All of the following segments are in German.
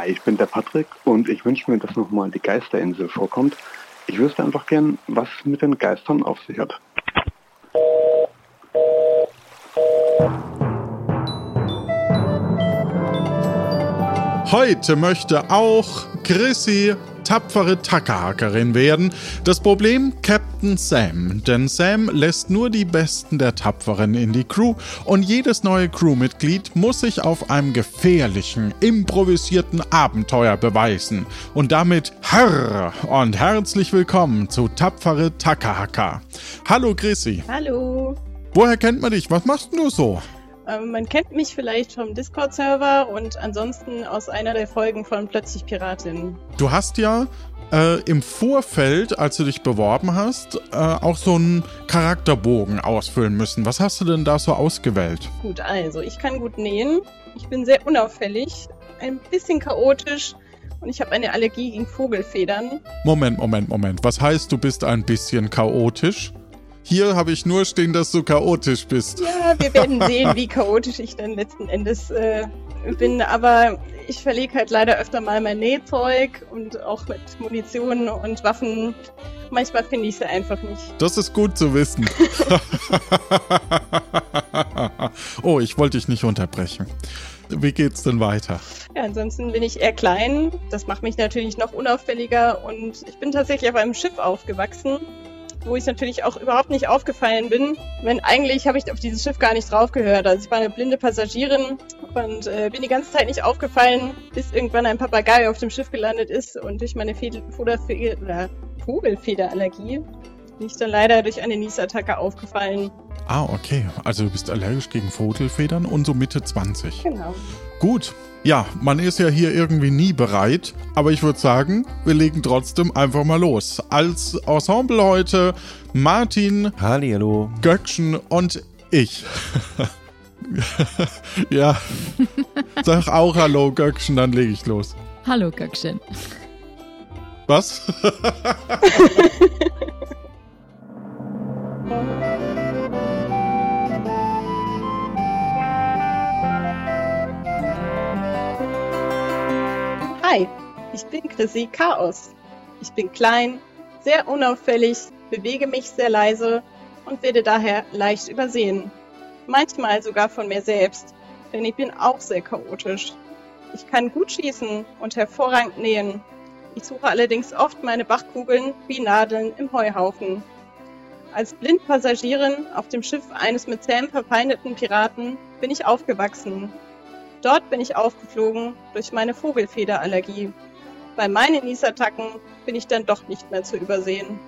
Hi, ich bin der Patrick und ich wünsche mir, dass nochmal die Geisterinsel vorkommt. Ich wüsste einfach gern, was mit den Geistern auf sich hat. Heute möchte auch Chrissy tapfere Tackerhackerin werden. Das Problem Captain Sam, denn Sam lässt nur die Besten der Tapferen in die Crew und jedes neue Crewmitglied muss sich auf einem gefährlichen, improvisierten Abenteuer beweisen. Und damit Herr und herzlich willkommen zu Tapfere Tackerhacker. Hallo Chrissy. Hallo. Woher kennt man dich? Was machst du so? Ähm, man kennt mich vielleicht vom Discord-Server und ansonsten aus einer der Folgen von Plötzlich Piratin. Du hast ja äh, im Vorfeld, als du dich beworben hast, äh, auch so einen Charakterbogen ausfüllen müssen. Was hast du denn da so ausgewählt? Gut, also ich kann gut nähen. Ich bin sehr unauffällig, ein bisschen chaotisch und ich habe eine Allergie gegen Vogelfedern. Moment, Moment, Moment. Was heißt, du bist ein bisschen chaotisch? Hier habe ich nur stehen, dass du chaotisch bist. Ja, wir werden sehen, wie chaotisch ich dann letzten Endes äh, bin. Aber ich verlege halt leider öfter mal mein Nähzeug und auch mit Munition und Waffen. Manchmal finde ich sie einfach nicht. Das ist gut zu wissen. oh, ich wollte dich nicht unterbrechen. Wie geht's denn weiter? Ja, ansonsten bin ich eher klein. Das macht mich natürlich noch unauffälliger und ich bin tatsächlich auf einem Schiff aufgewachsen wo ich natürlich auch überhaupt nicht aufgefallen bin. Wenn eigentlich habe ich auf dieses Schiff gar nicht drauf gehört. Also ich war eine blinde Passagierin und äh, bin die ganze Zeit nicht aufgefallen, bis irgendwann ein Papagei auf dem Schiff gelandet ist und durch meine Fedel Vogelfederallergie bin ich dann leider durch eine Niesattacke aufgefallen. Ah, okay. Also du bist allergisch gegen Vogelfedern und so Mitte 20. Genau. Gut. Ja, man ist ja hier irgendwie nie bereit, aber ich würde sagen, wir legen trotzdem einfach mal los. Als Ensemble heute Martin, Hallihallo, Göckchen und ich. ja, sag auch Hallo Göckchen, dann lege ich los. Hallo Göckchen. Was? Hi, ich bin Chrissy Chaos. Ich bin klein, sehr unauffällig, bewege mich sehr leise und werde daher leicht übersehen. Manchmal sogar von mir selbst, denn ich bin auch sehr chaotisch. Ich kann gut schießen und hervorragend nähen. Ich suche allerdings oft meine Bachkugeln wie Nadeln im Heuhaufen. Als Blindpassagierin auf dem Schiff eines mit Sam verfeindeten Piraten bin ich aufgewachsen Dort bin ich aufgeflogen durch meine Vogelfederallergie. Bei meinen Niesattacken bin ich dann doch nicht mehr zu übersehen.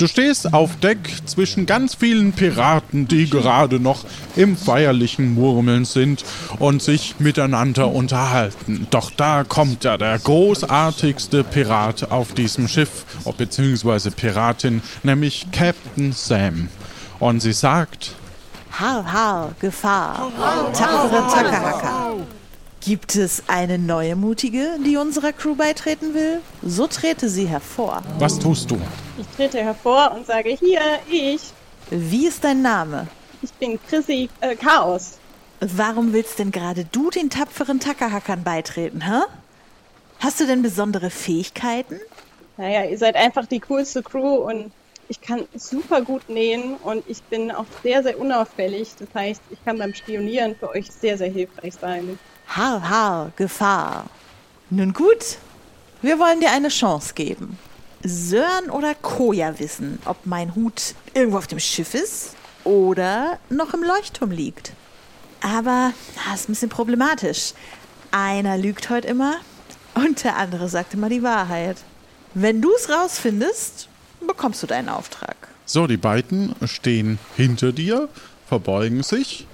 Du stehst auf Deck zwischen ganz vielen Piraten, die gerade noch im feierlichen Murmeln sind und sich miteinander unterhalten. Doch da kommt ja der großartigste Pirat auf diesem Schiff, beziehungsweise Piratin, nämlich Captain Sam. Und sie sagt: Har, har, Gefahr. Tapfere Tackerhacker. Gibt es eine neue Mutige, die unserer Crew beitreten will? So trete sie hervor. Was tust du? Ich trete hervor und sage, hier, ich. Wie ist dein Name? Ich bin Chrissy äh, Chaos. Warum willst denn gerade du den tapferen Tackerhackern beitreten, hä? Hast du denn besondere Fähigkeiten? Naja, ihr seid einfach die coolste Crew und ich kann super gut nähen und ich bin auch sehr, sehr unauffällig. Das heißt, ich kann beim Spionieren für euch sehr, sehr hilfreich sein. Har, har, Gefahr. Nun gut, wir wollen dir eine Chance geben. Sören oder Koja wissen, ob mein Hut irgendwo auf dem Schiff ist oder noch im Leuchtturm liegt. Aber das ist ein bisschen problematisch. Einer lügt heute immer und der andere sagt immer die Wahrheit. Wenn du es rausfindest, bekommst du deinen Auftrag. So, die beiden stehen hinter dir, verbeugen sich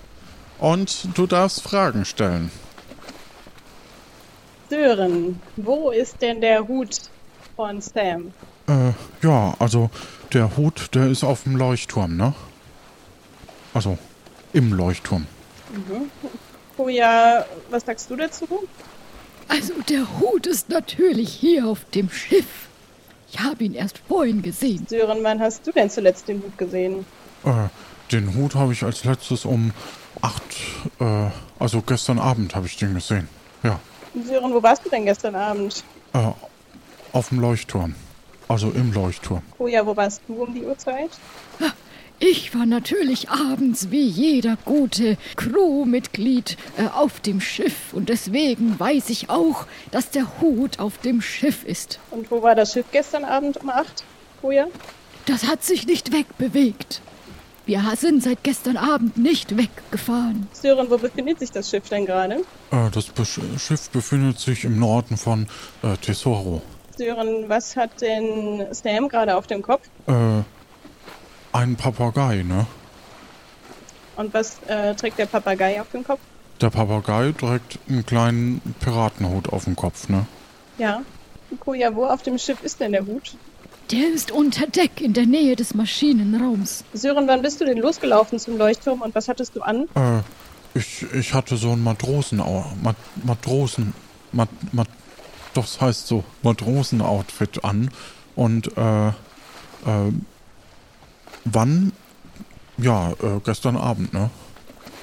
und du darfst Fragen stellen. Sören, wo ist denn der Hut von Sam? Äh, ja, also der Hut, der ist auf dem Leuchtturm, ne? Also im Leuchtturm. Mhm. Koja, was sagst du dazu? Also der Hut ist natürlich hier auf dem Schiff. Ich habe ihn erst vorhin gesehen. Sören, wann hast du denn zuletzt den Hut gesehen? Äh, den Hut habe ich als letztes um acht, äh, also gestern Abend habe ich den gesehen. Ja. Sören, wo warst du denn gestern Abend? Äh, auf dem Leuchtturm. Also im Leuchtturm. Koja, wo warst du um die Uhrzeit? Ich war natürlich abends wie jeder gute Crewmitglied äh, auf dem Schiff und deswegen weiß ich auch, dass der Hut auf dem Schiff ist. Und wo war das Schiff gestern Abend um acht? Koja? Das hat sich nicht wegbewegt. Wir sind seit gestern Abend nicht weggefahren. Sören, wo befindet sich das Schiff denn gerade? Äh, das Schiff befindet sich im Norden von äh, Tesoro. Sören, was hat denn Sam gerade auf dem Kopf? Äh, ein Papagei, ne? Und was äh, trägt der Papagei auf dem Kopf? Der Papagei trägt einen kleinen Piratenhut auf dem Kopf, ne? Ja. Koja, wo auf dem Schiff ist denn der Hut? Der ist unter Deck in der Nähe des Maschinenraums. Sören, wann bist du denn losgelaufen zum Leuchtturm und was hattest du an? Äh, ich, ich hatte so ein Matrosen... Mat, Matrosen... Mat, Mat, das heißt so Matrosen-Outfit an. Und, äh, äh, wann? Ja, äh, gestern Abend, ne?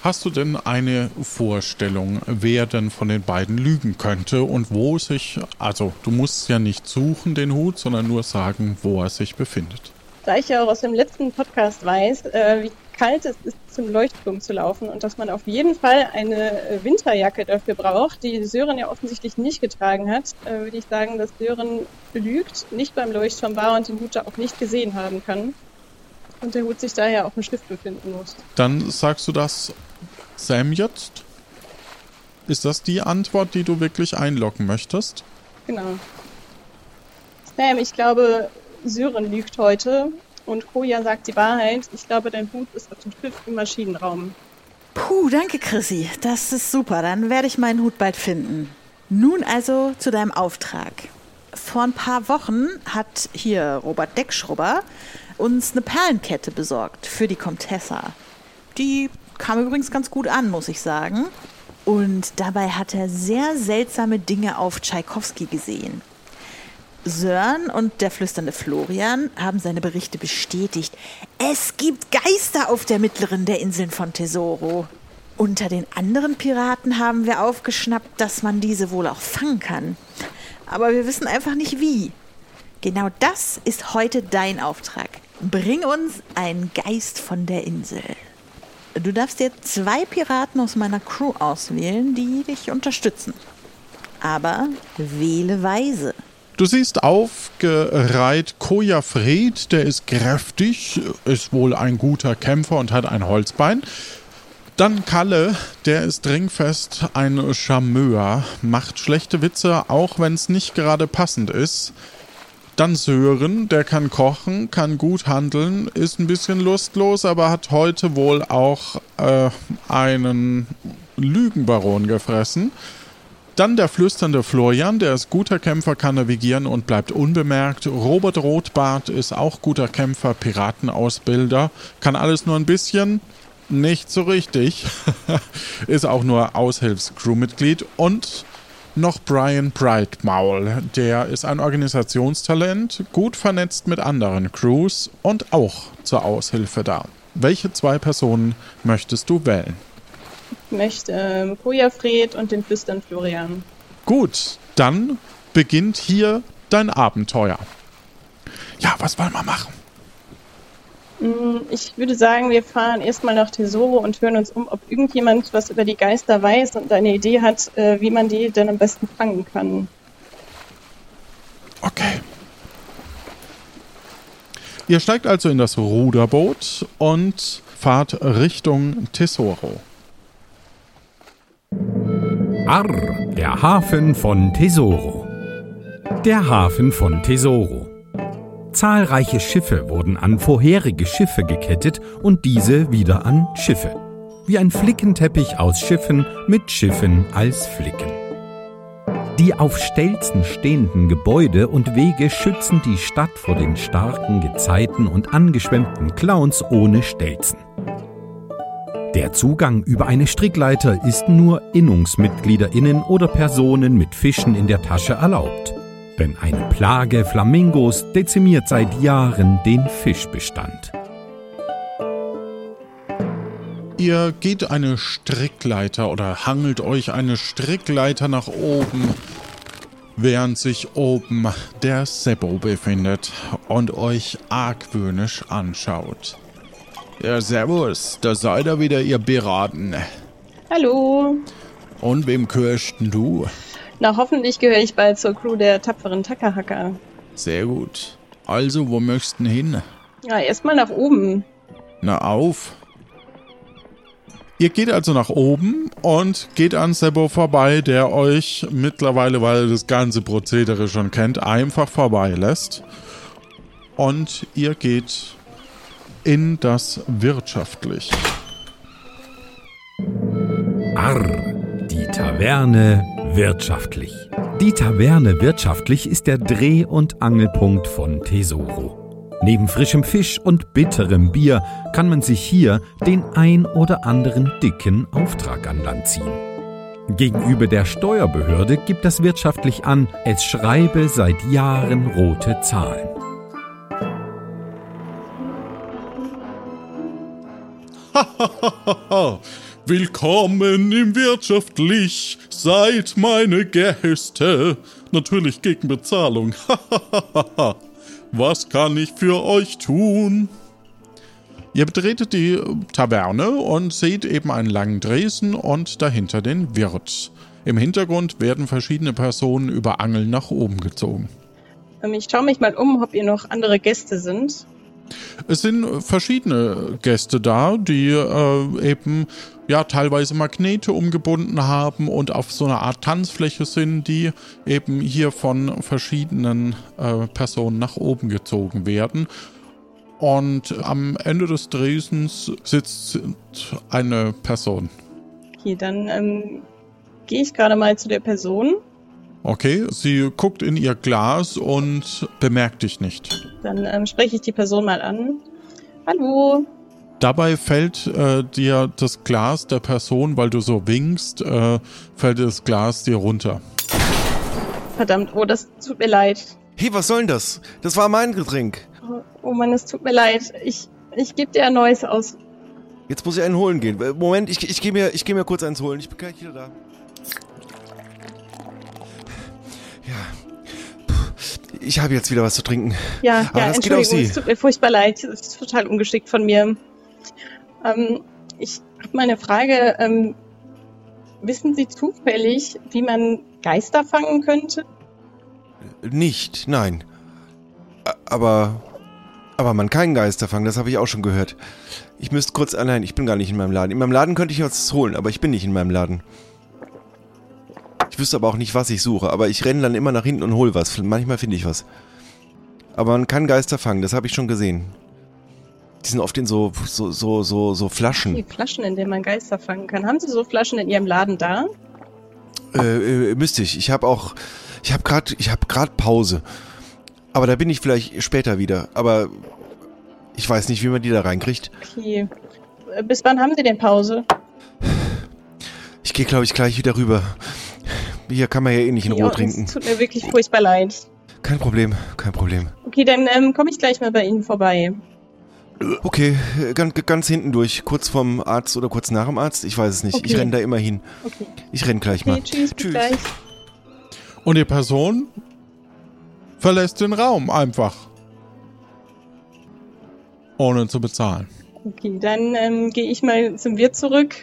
Hast du denn eine Vorstellung, wer denn von den beiden lügen könnte und wo sich, also du musst ja nicht suchen den Hut, sondern nur sagen, wo er sich befindet. Da ich ja auch aus dem letzten Podcast weiß, äh, wie kalt es ist, zum Leuchtturm zu laufen und dass man auf jeden Fall eine äh, Winterjacke dafür braucht, die Sören ja offensichtlich nicht getragen hat, äh, würde ich sagen, dass Sören lügt, nicht beim Leuchtturm war und den Hut da auch nicht gesehen haben kann. Und der Hut sich daher auf dem Schiff befinden muss. Dann sagst du das Sam jetzt? Ist das die Antwort, die du wirklich einloggen möchtest? Genau. Sam, ich glaube, Sören lügt heute und Koja sagt die Wahrheit. Ich glaube, dein Hut ist auf dem Schiff im Maschinenraum. Puh, danke, Chrissy. Das ist super. Dann werde ich meinen Hut bald finden. Nun also zu deinem Auftrag. Vor ein paar Wochen hat hier Robert Deckschrubber uns eine Perlenkette besorgt für die Comtessa. Die kam übrigens ganz gut an, muss ich sagen. Und dabei hat er sehr seltsame Dinge auf Tschaikowski gesehen. Sören und der flüsternde Florian haben seine Berichte bestätigt. Es gibt Geister auf der mittleren der Inseln von Tesoro. Unter den anderen Piraten haben wir aufgeschnappt, dass man diese wohl auch fangen kann. Aber wir wissen einfach nicht wie. Genau das ist heute dein Auftrag. Bring uns einen Geist von der Insel. Du darfst dir zwei Piraten aus meiner Crew auswählen, die dich unterstützen. Aber wähle weise. Du siehst aufgereiht Koja Fred, der ist kräftig, ist wohl ein guter Kämpfer und hat ein Holzbein. Dann Kalle, der ist dringfest ein Charmeur, macht schlechte Witze, auch wenn es nicht gerade passend ist. Dann Sören, der kann kochen, kann gut handeln, ist ein bisschen lustlos, aber hat heute wohl auch äh, einen Lügenbaron gefressen. Dann der flüsternde Florian, der ist guter Kämpfer, kann navigieren und bleibt unbemerkt. Robert Rotbart ist auch guter Kämpfer, Piratenausbilder, kann alles nur ein bisschen, nicht so richtig. ist auch nur Aushilfscrewmitglied und noch Brian Brightmaul. Der ist ein Organisationstalent, gut vernetzt mit anderen Crews und auch zur Aushilfe da. Welche zwei Personen möchtest du wählen? Möchte ähm, Koja Fred und den Flüstern Florian. Gut, dann beginnt hier dein Abenteuer. Ja, was wollen wir machen? Mm, Ich würde sagen, wir fahren erstmal nach Tesoro und hören uns um, ob irgendjemand was über die Geister weiß und eine Idee hat, äh, wie man die dann am besten fangen kann. Okay. Ihr steigt also in das Ruderboot und fahrt Richtung Tesoro. Arr, der Hafen von Tesoro. Der Hafen von Tesoro. Zahlreiche Schiffe wurden an vorherige Schiffe gekettet und diese wieder an Schiffe. Wie ein Flickenteppich aus Schiffen mit Schiffen als Flicken. Die auf Stelzen stehenden Gebäude und Wege schützen die Stadt vor den starken Gezeiten und angeschwemmten Clowns ohne Stelzen. Der Zugang über eine Strickleiter ist nur Innungsmitgliederinnen oder Personen mit Fischen in der Tasche erlaubt. Denn eine Plage Flamingos dezimiert seit Jahren den Fischbestand. Ihr geht eine Strickleiter oder hangelt euch eine Strickleiter nach oben, während sich oben der Seppo befindet und euch argwöhnisch anschaut. Ja, servus, da seid ihr wieder, ihr Beraten. Hallo. Und wem gehörst denn du? Na, hoffentlich gehöre ich bald zur Crew der tapferen Tackerhacker. Sehr gut. Also, wo möchtest du hin? Ja, erstmal nach oben. Na auf. Ihr geht also nach oben und geht an Sebo vorbei, der euch mittlerweile, weil er das ganze Prozedere schon kennt, einfach vorbeilässt. Und ihr geht in das Wirtschaftlich. Arr, die Taverne wirtschaftlich. Die Taverne wirtschaftlich ist der Dreh- und Angelpunkt von Tesoro. Neben frischem Fisch und bitterem Bier kann man sich hier den ein oder anderen dicken Auftrag an Land ziehen. Gegenüber der Steuerbehörde gibt das wirtschaftlich an, es schreibe seit Jahren rote Zahlen. Willkommen im Wirtschaftlich, seid meine Gäste. Natürlich gegen Bezahlung. Was kann ich für euch tun? Ihr betretet die Taverne und seht eben einen langen Dresen und dahinter den Wirt. Im Hintergrund werden verschiedene Personen über Angeln nach oben gezogen. Ähm, Ich schaue mich mal um, ob ihr noch andere Gäste sind. Es sind verschiedene Gäste da, die äh, eben ja teilweise Magnete umgebunden haben und auf so einer Art Tanzfläche sind, die eben hier von verschiedenen äh, Personen nach oben gezogen werden. Und am Ende des Dresens sitzt eine Person. Okay, dann ähm, gehe ich gerade mal zu der Person. Okay, sie guckt in ihr Glas und bemerkt dich nicht. Dann ähm, spreche ich die Person mal an. Hallo. Dabei fällt äh, dir das Glas der Person, weil du so winkst, äh, fällt das Glas dir runter. Verdammt, oh, das tut mir leid. Hey, was soll denn das? Das war mein Getränk. Oh, oh Mann, es tut mir leid. Ich, ich gebe dir ein neues aus. Jetzt muss ich einen holen gehen. Moment, ich, ich gehe mir, ich geh mir kurz eins holen. Ich bin gleich wieder da. Ja. Puh, Ich habe jetzt wieder was zu trinken. Ja, Aber ja, das geht auf Sie. es tut mir furchtbar leid. Es ist total ungeschickt von mir. Ähm, ich habe mal eine Frage. Ähm, wissen Sie zufällig, wie man Geister fangen könnte? Nicht, nein. Aber, aber man kann Geister fangen, das habe ich auch schon gehört. Ich müsste kurz, ah nein, ich bin gar nicht in meinem Laden. In meinem Laden könnte ich was holen, aber ich bin nicht in meinem Laden. Ich wüsste aber auch nicht, was ich suche, aber ich renne dann immer nach hinten und hol was. Manchmal finde ich was. Aber man kann Geister fangen, das habe ich schon gesehen. Die sind oft in so, so, so, so, so Die Flaschen. Flaschen, in denen man Geister fangen kann. Haben Sie so Flaschen in Ihrem Laden da? Äh, äh, müsste ich. Ich habe auch, ich habe gerade, ich gerade Pause. Aber da bin ich vielleicht später wieder. Aber ich weiß nicht, wie man die da reinkriegt. Okay. Äh, Bis wann haben Sie denn Pause? Ich gehe, glaube ich, gleich wieder rüber. Hier kann man ja eh nicht in Ja, Ruhe Es trinken. tut mir wirklich furchtbar leid. Kein Problem, kein Problem. Okay, dann ähm, komme ich gleich mal bei Ihnen vorbei. Okay, ganz, ganz hinten durch. Kurz vom Arzt oder kurz nach dem Arzt. Ich weiß es nicht. Ich Okay. renne da immer hin. Okay. Ich renn gleich Okay, mal. tschüss, bis Tschüss. gleich. Und die Person verlässt den Raum einfach. Ohne zu bezahlen. Okay, dann ähm, gehe ich mal zum Wirt zurück.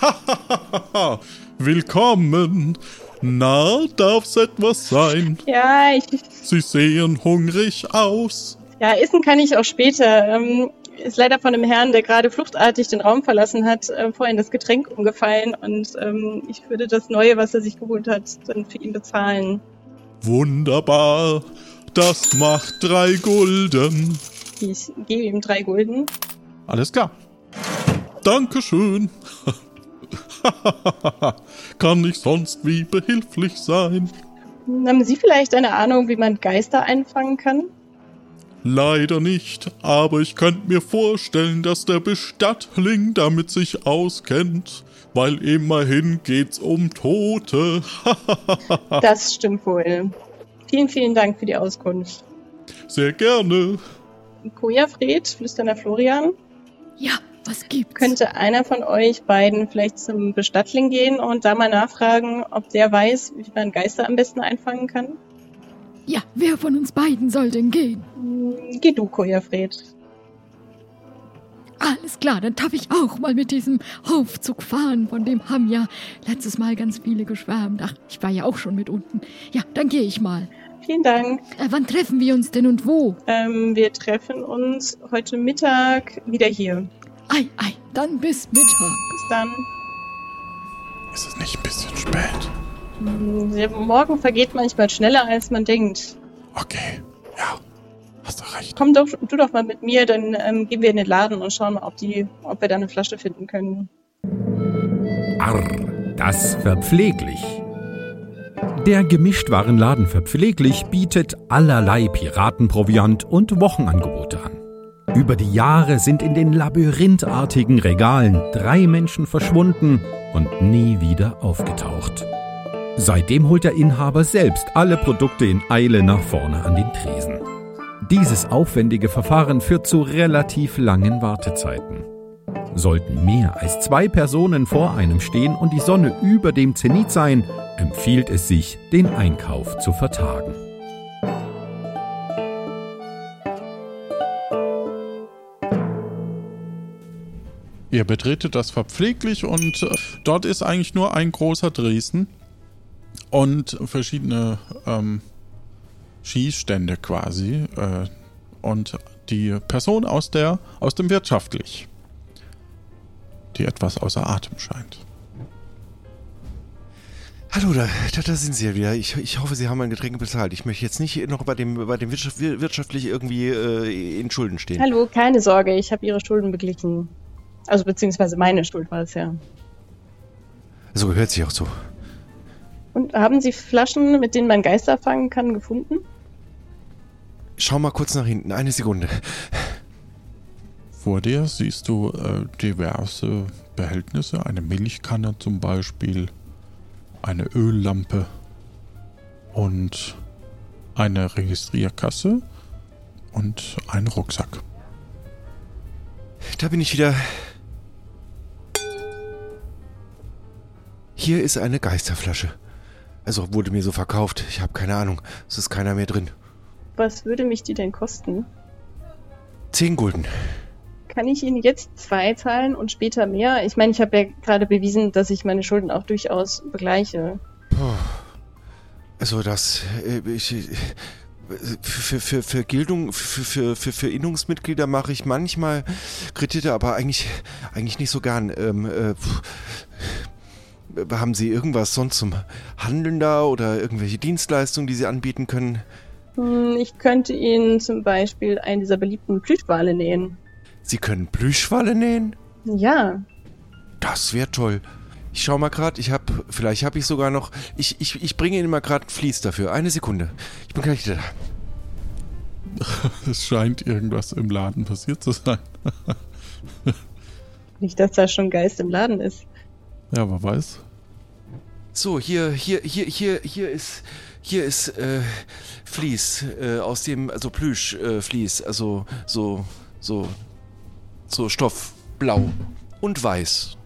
Willkommen. Na, darf's etwas sein? Ja, ich, Sie sehen hungrig aus. ja, essen kann ich auch später. Ähm, ist leider von einem Herrn, der gerade fluchtartig den Raum verlassen hat, äh, vorhin das Getränk umgefallen und ähm, ich würde das Neue, was er sich geholt hat, dann für ihn bezahlen. Wunderbar. Das macht drei Gulden. Ich gebe ihm drei Gulden. Alles klar. Dankeschön. kann ich sonst wie behilflich sein? Haben Sie vielleicht eine Ahnung, wie man Geister einfangen kann? Leider nicht, aber ich könnte mir vorstellen, dass der Bestattling damit sich auskennt, weil immerhin geht's um Tote. das stimmt wohl. Vielen, vielen Dank für die Auskunft. Sehr gerne. Koja Fred, flüsternder Florian. Ja, was gibt's? Könnte einer von euch beiden vielleicht zum Bestattling gehen und da mal nachfragen, ob der weiß, wie man Geister am besten einfangen kann? Ja, wer von uns beiden soll denn gehen? Hm, geh du, Koja Fred. Alles klar, dann darf ich auch mal mit diesem Aufzug fahren, von dem haben ja letztes Mal ganz viele geschwärmt. Ach, ich war ja auch schon mit unten. Ja, dann gehe ich mal. Vielen Dank. Äh, wann treffen wir uns denn und wo? Ähm, wir treffen uns heute Mittag wieder hier. Ei, ei, dann bis Mittag. Bis dann. Ist es nicht ein bisschen spät? Morgen vergeht manchmal schneller, als man denkt. Okay, ja. Hast du recht. Komm doch, du doch mal mit mir, dann ähm, gehen wir in den Laden und schauen mal, ob, die, ob wir da eine Flasche finden können. Arr, das verpfleglich. Der Gemischtwarenladen Verpfleglich bietet allerlei Piratenproviant und Wochenangebote an. Über die Jahre sind in den labyrinthartigen Regalen drei Menschen verschwunden und nie wieder aufgetaucht. Seitdem holt der Inhaber selbst alle Produkte in Eile nach vorne an den Tresen. Dieses aufwendige Verfahren führt zu relativ langen Wartezeiten. Sollten mehr als zwei Personen vor einem stehen und die Sonne über dem Zenit sein, empfiehlt es sich, den Einkauf zu vertagen. Ihr betretet das verpfleglich und äh, dort ist eigentlich nur ein großer Dresden und verschiedene ähm, Schießstände quasi äh, und die Person aus der aus dem wirtschaftlich, die etwas außer Atem scheint. Hallo, da, da, da sind Sie ja wieder. Ich, ich hoffe, Sie haben mein Getränk bezahlt. Ich möchte jetzt nicht noch bei dem, bei dem Wirtschaft, wirtschaftlich irgendwie äh, in Schulden stehen. Hallo, keine Sorge, ich habe Ihre Schulden beglichen. Also beziehungsweise meine Schuld war es ja. So gehört sich auch so. Und haben Sie Flaschen, mit denen man Geister fangen kann, gefunden? Schau mal kurz nach hinten, eine Sekunde. Vor dir siehst du äh, diverse Behältnisse, eine Milchkanne zum Beispiel, eine Öllampe und eine Registrierkasse und einen Rucksack. Da bin ich wieder. Hier ist eine Geisterflasche. Also wurde mir so verkauft. Ich habe keine Ahnung. Es ist keiner mehr drin. Was würde mich die denn kosten? Zehn Gulden. Kann ich Ihnen jetzt zwei zahlen und später mehr? Ich meine, ich habe ja gerade bewiesen, dass ich meine Schulden auch durchaus begleiche. Also das, äh, ich, für, für, für Gildung, für, für, für, für Innungsmitglieder mache ich manchmal Kredite, aber eigentlich, eigentlich nicht so gern. Ähm, äh, haben Sie irgendwas sonst zum Handeln da oder irgendwelche Dienstleistungen, die Sie anbieten können? Hm, ich könnte Ihnen zum Beispiel einen dieser beliebten Plüschwale nähen. Sie können Plüschwale nähen? Ja. Das wäre toll. Ich schau mal gerade, ich hab, vielleicht habe ich sogar noch, ich, ich, ich bringe Ihnen mal gerade Vlies dafür. Eine Sekunde. Ich bin gleich wieder da. Es scheint irgendwas im Laden passiert zu sein. Nicht, dass da schon Geist im Laden ist. Ja, wer weiß. So, hier, hier, hier, hier, hier ist, hier ist, äh, Vlies, äh, aus dem, also Plüsch, äh, Vlies, also so, so, so Stoff, blau und weiß.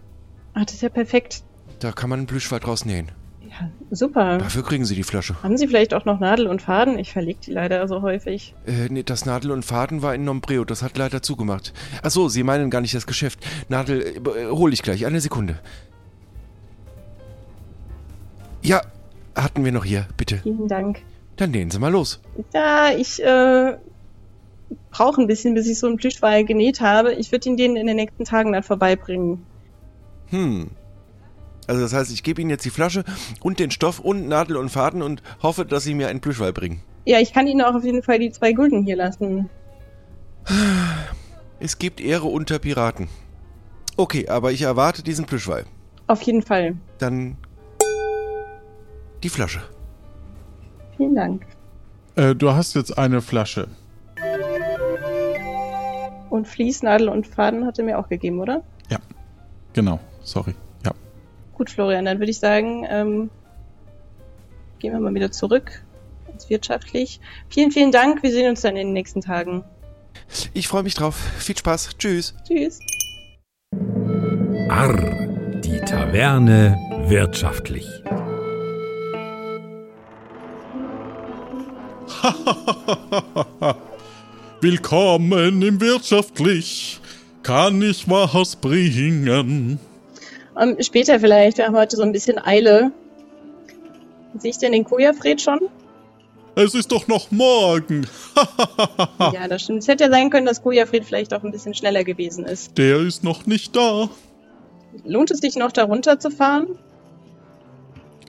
Ach, das ist ja perfekt. Da kann man einen Plüschwald draus nähen. Ja, super. Dafür kriegen Sie die Flasche. Haben Sie vielleicht auch noch Nadel und Faden? Ich verlege die leider so häufig. Äh, nee, das Nadel und Faden war in Nombreo, das hat leider zugemacht. Ach so, Sie meinen gar nicht das Geschäft. Nadel, äh, hol ich gleich, eine Sekunde. Ja, hatten wir noch hier, bitte. Vielen Dank. Dann nähen Sie mal los. Ja, ich äh, brauche ein bisschen, bis ich so einen Plüschwal genäht habe. Ich würde ihn denen in den nächsten Tagen dann vorbeibringen. Hm. Also das heißt, ich gebe Ihnen jetzt die Flasche und den Stoff und Nadel und Faden und hoffe, dass Sie mir einen Plüschwal bringen. Ja, ich kann Ihnen auch auf jeden Fall die zwei Gulden hier lassen. Es gibt Ehre unter Piraten. Okay, aber ich erwarte diesen Plüschwal. Auf jeden Fall. Dann die Flasche. Vielen Dank. Äh, du hast jetzt eine Flasche. Und Fließnadel und Faden hat er mir auch gegeben, oder? Ja, genau. Sorry. Ja. Gut, Florian, dann würde ich sagen, ähm, gehen wir mal wieder zurück ins Wirtschaftlich. Vielen, vielen Dank. Wir sehen uns dann in den nächsten Tagen. Ich freue mich drauf. Viel Spaß. Tschüss. Tschüss. Arr, die Taverne wirtschaftlich. Willkommen im Wirtschaftlich. Kann ich was bringen? Ähm, später vielleicht. Wir haben heute so ein bisschen Eile. Sehe ich denn den Kojafred schon? Es ist doch noch morgen. Ja, das stimmt. Es hätte ja sein können, dass Kojafred vielleicht auch ein bisschen schneller gewesen ist. Der ist noch nicht da. Lohnt es sich noch, da runterzufahren?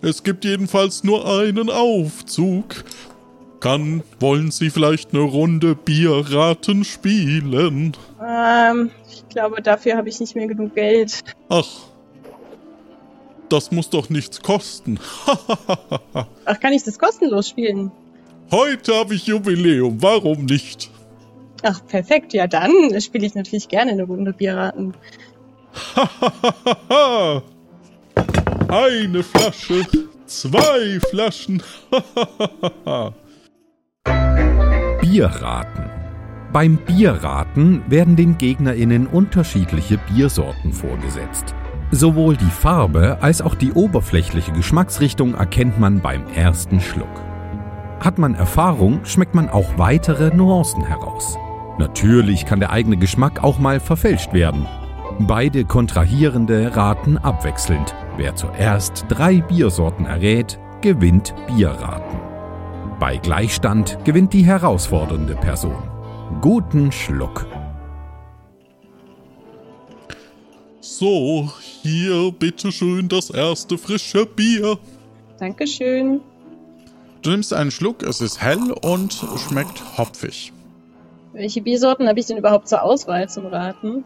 Es gibt jedenfalls nur einen Aufzug. Kann, wollen Sie vielleicht eine Runde Bierraten spielen? Ähm, ich glaube, dafür habe ich nicht mehr genug Geld. Ach, das muss doch nichts kosten. Ach, kann ich das kostenlos spielen? Heute habe ich Jubiläum, warum nicht? Ach, perfekt. Ja, dann spiele ich natürlich gerne eine Runde Bierraten. Eine Flasche, zwei Flaschen. Bierraten. Beim Bierraten werden den GegnerInnen unterschiedliche Biersorten vorgesetzt. Sowohl die Farbe als auch die oberflächliche Geschmacksrichtung erkennt man beim ersten Schluck. Hat man Erfahrung, schmeckt man auch weitere Nuancen heraus. Natürlich kann der eigene Geschmack auch mal verfälscht werden. Beide Kontrahierende raten abwechselnd. Wer zuerst drei Biersorten errät, gewinnt Bierraten. Bei Gleichstand gewinnt die herausfordernde Person. Guten Schluck. So, hier bitteschön das erste frische Bier. Dankeschön. Du nimmst einen Schluck, es ist hell und schmeckt hopfig. Welche Biersorten habe ich denn überhaupt zur Auswahl zum Raten?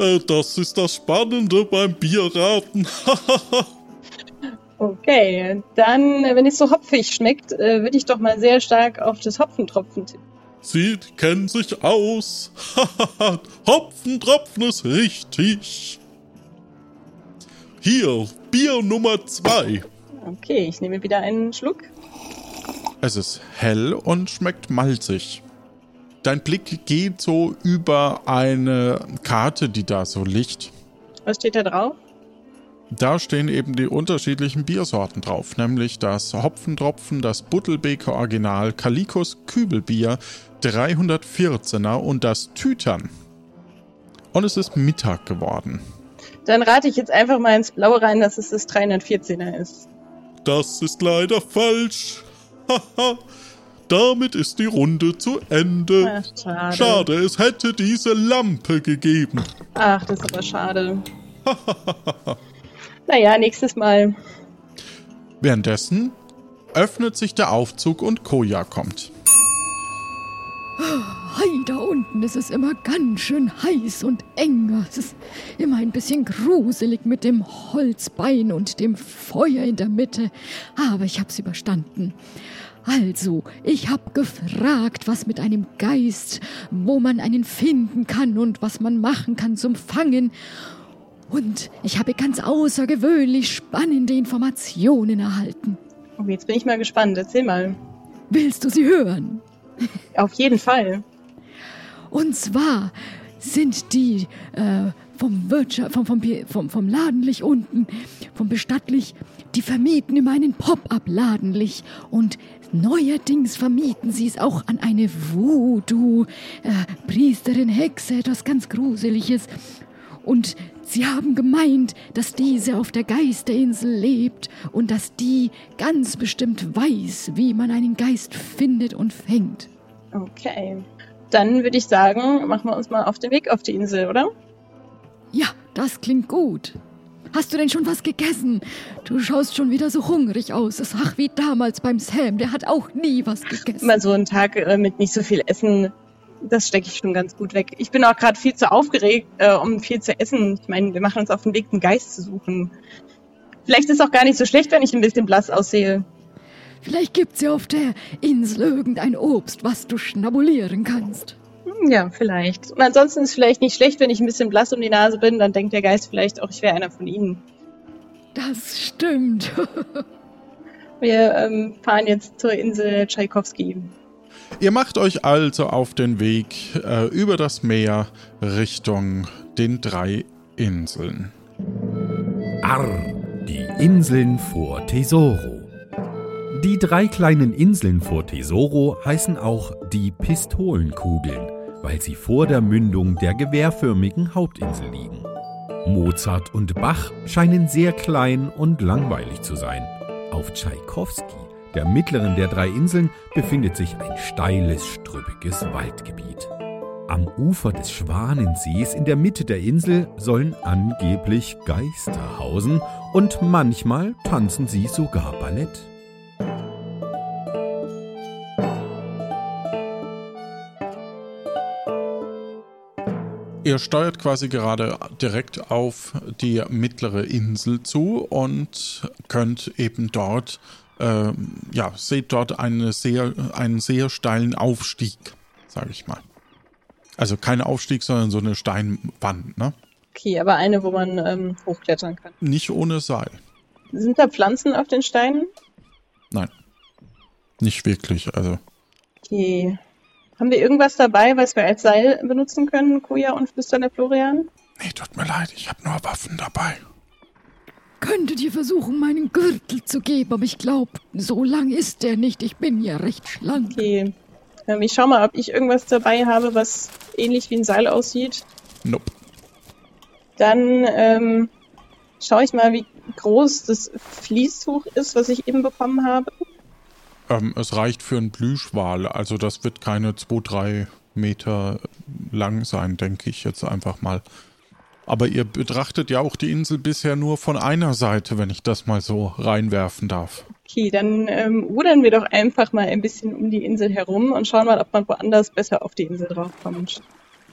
Äh, das ist das Spannende beim Bierraten. Okay, dann, äh, wenn es so hopfig schmeckt, äh, würde ich doch mal sehr stark auf das Hopfentropfen tippen. Sie kennen sich aus. Hopfentropfen ist richtig. Hier, Bier Nummer zwei. Okay, ich nehme wieder einen Schluck. Es ist hell und schmeckt malzig. Dein Blick geht so über eine Karte, die da so liegt. Was steht da drauf? Da stehen eben die unterschiedlichen Biersorten drauf, nämlich das Hopfentropfen, das Buttelbeker Original, Kalikos Kübelbier, 314er und das Tütern. Und es ist Mittag geworden. Dann rate ich jetzt einfach mal ins Blaue rein, dass es das 314er ist. Das ist leider falsch. Haha. Damit ist die Runde zu Ende. Ach, schade. Schade, es hätte diese Lampe gegeben. Ach, das ist aber schade. naja, nächstes Mal. Währenddessen öffnet sich der Aufzug und Koja kommt. Hei, da unten ist es immer ganz schön heiß und eng. Es ist immer ein bisschen gruselig mit dem Holzbein und dem Feuer in der Mitte. Aber ich hab's überstanden. Also, ich hab gefragt, was mit einem Geist, wo man einen finden kann und was man machen kann zum Fangen. Und ich habe ganz außergewöhnlich spannende Informationen erhalten. Oh, jetzt bin ich mal gespannt. Erzähl mal. Willst du sie hören? Auf jeden Fall. Und zwar sind die äh, vom Wirtschaft, vom, vom, vom, vom Ladenlich unten, vom Bestattlich, die vermieten immer einen Pop-up-Ladenlich und neuerdings vermieten sie es auch an eine Voodoo-Priesterin, Hexe, etwas ganz Gruseliges. Und sie haben gemeint, dass diese auf der Geisterinsel lebt und dass die ganz bestimmt weiß, wie man einen Geist findet und fängt. Okay. Dann würde ich sagen, machen wir uns mal auf den Weg auf die Insel, oder? Ja, das klingt gut. Hast du denn schon was gegessen? Du schaust schon wieder so hungrig aus. Es ach wie damals beim Sam, der hat auch nie was gegessen. Mal so einen Tag äh, mit nicht so viel Essen, das stecke ich schon ganz gut weg. Ich bin auch gerade viel zu aufgeregt, äh, um viel zu essen. Ich meine, wir machen uns auf den Weg, einen Geist zu suchen. Vielleicht ist es auch gar nicht so schlecht, wenn ich ein bisschen blass aussehe. Vielleicht gibt's ja auf der Insel irgendein Obst, was du schnabulieren kannst. Hm, Ja, vielleicht. Und ansonsten ist es vielleicht nicht schlecht, wenn ich ein bisschen blass um die Nase bin, dann denkt der Geist vielleicht auch, ich wäre einer von ihnen. Das stimmt. Wir ähm, fahren jetzt zur Insel Tschaikowski. Ihr macht euch also auf den Weg äh, über das Meer Richtung den drei Inseln. Arr, die Inseln vor Tesoro. Die drei kleinen Inseln vor Tesoro heißen auch die Pistolenkugeln, weil sie vor der Mündung der gewehrförmigen Hauptinsel liegen. Mozart und Bach scheinen sehr klein und langweilig zu sein. Auf Tschaikowski, der mittleren der drei Inseln, befindet sich ein steiles, strüppiges Waldgebiet. Am Ufer des Schwanensees in der Mitte der Insel sollen angeblich Geister hausen und manchmal tanzen sie sogar Ballett. Ihr steuert quasi gerade direkt auf die mittlere Insel zu und könnt eben dort, ähm, ja, seht dort eine sehr, einen sehr steilen Aufstieg, sage ich mal. Also kein Aufstieg, sondern so eine Steinwand, ne? Okay, aber eine, wo man ähm, hochklettern kann. Nicht ohne Seil. Sind da Pflanzen auf den Steinen? Nein. Nicht wirklich, also. Okay. Haben wir irgendwas dabei, was wir als Seil benutzen können, Koja und flüsternde Florian? Nee, tut mir leid, ich habe nur Waffen dabei. Könntet ihr versuchen, meinen Gürtel zu geben, aber ich glaube, so lang ist der nicht. Ich bin ja recht schlank. Okay. Ähm, ich schau mal, ob ich irgendwas dabei habe, was ähnlich wie ein Seil aussieht. Nope. Dann ähm, schaue ich mal, wie groß das Fließtuch ist, was ich eben bekommen habe. Ähm, es reicht für einen Blühschwal, also das wird keine 2, 3 Meter lang sein, denke ich jetzt einfach mal. Aber ihr betrachtet ja auch die Insel bisher nur von einer Seite, wenn ich das mal so reinwerfen darf. Okay, dann ähm, rudern wir doch einfach mal ein bisschen um die Insel herum und schauen mal, ob man woanders besser auf die Insel draufkommt.